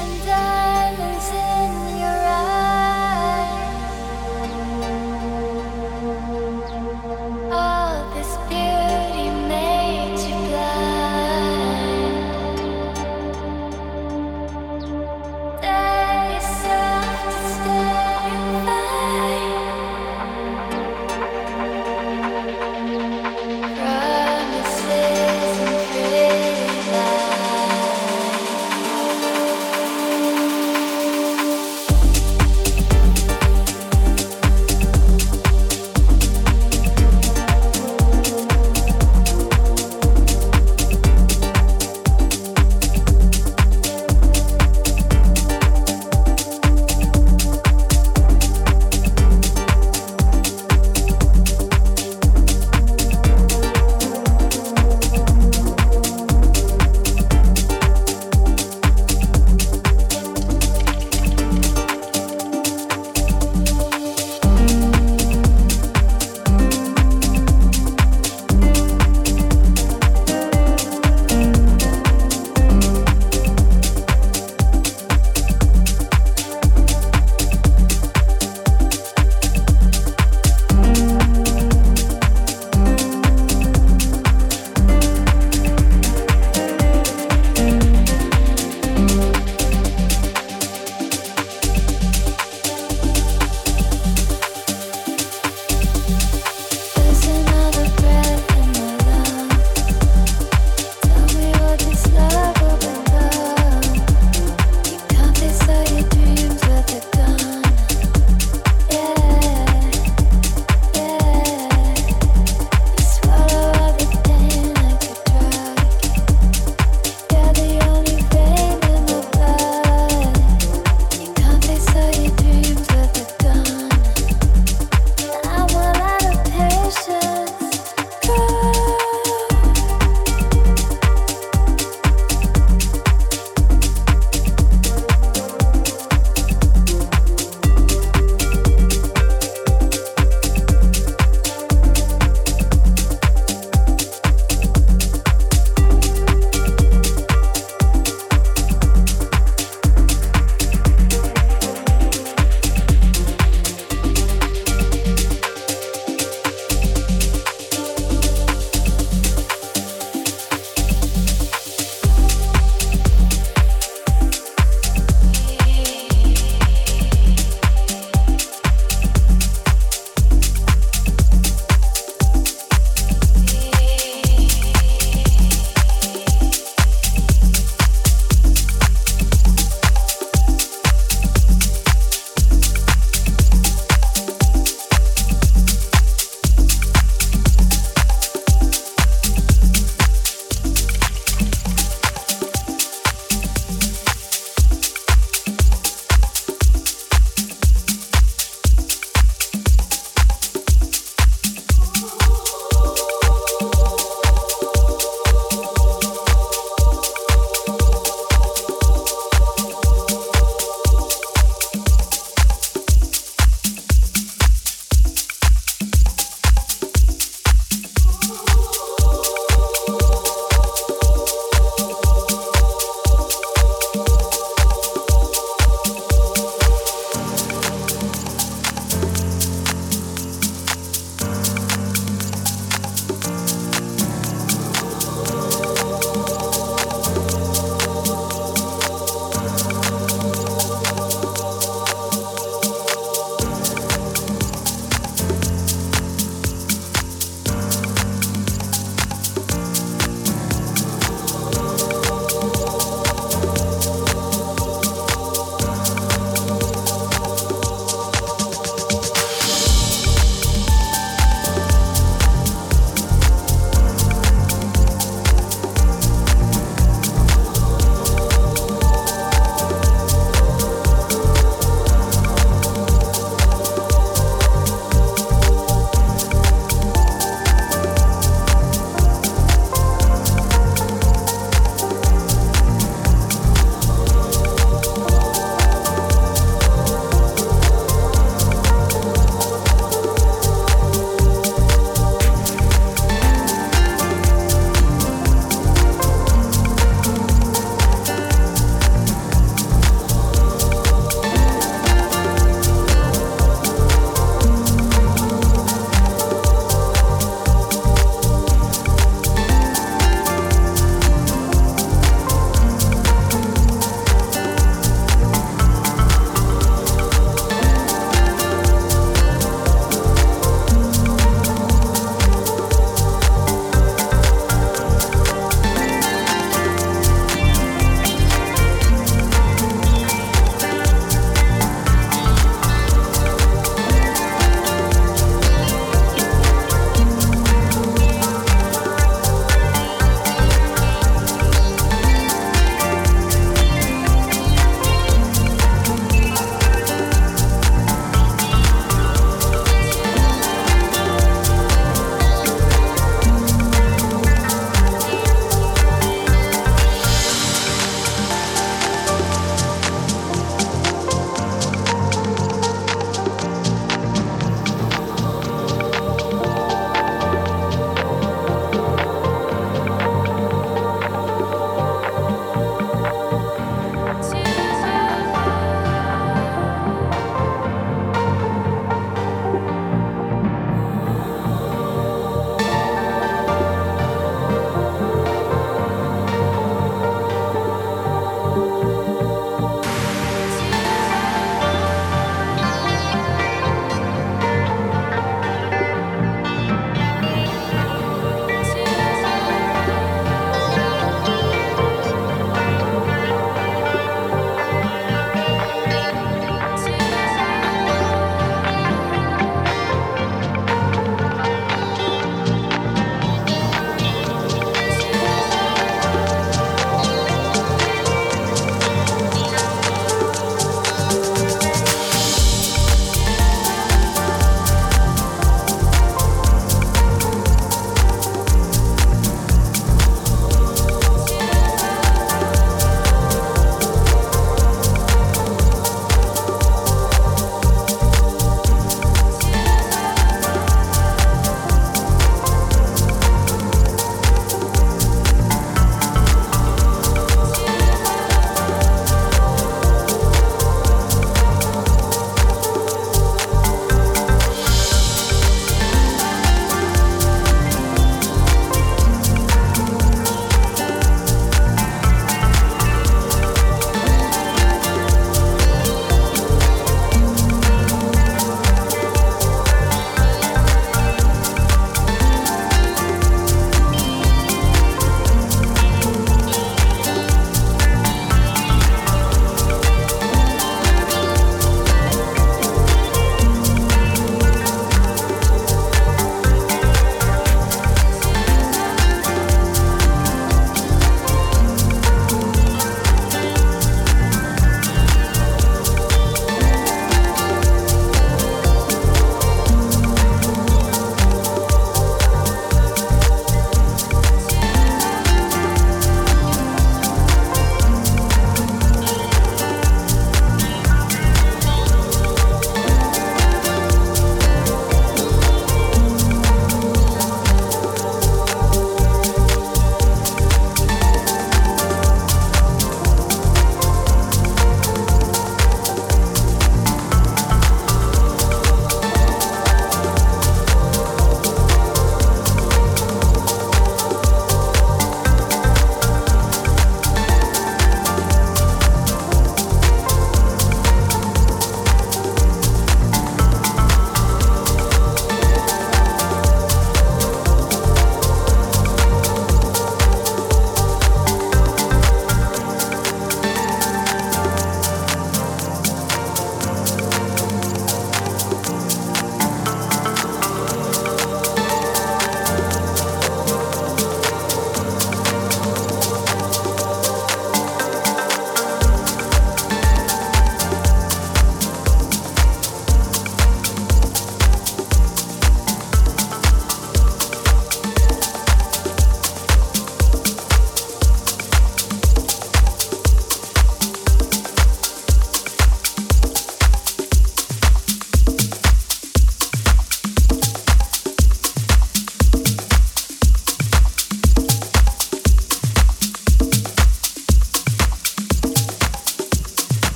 现在。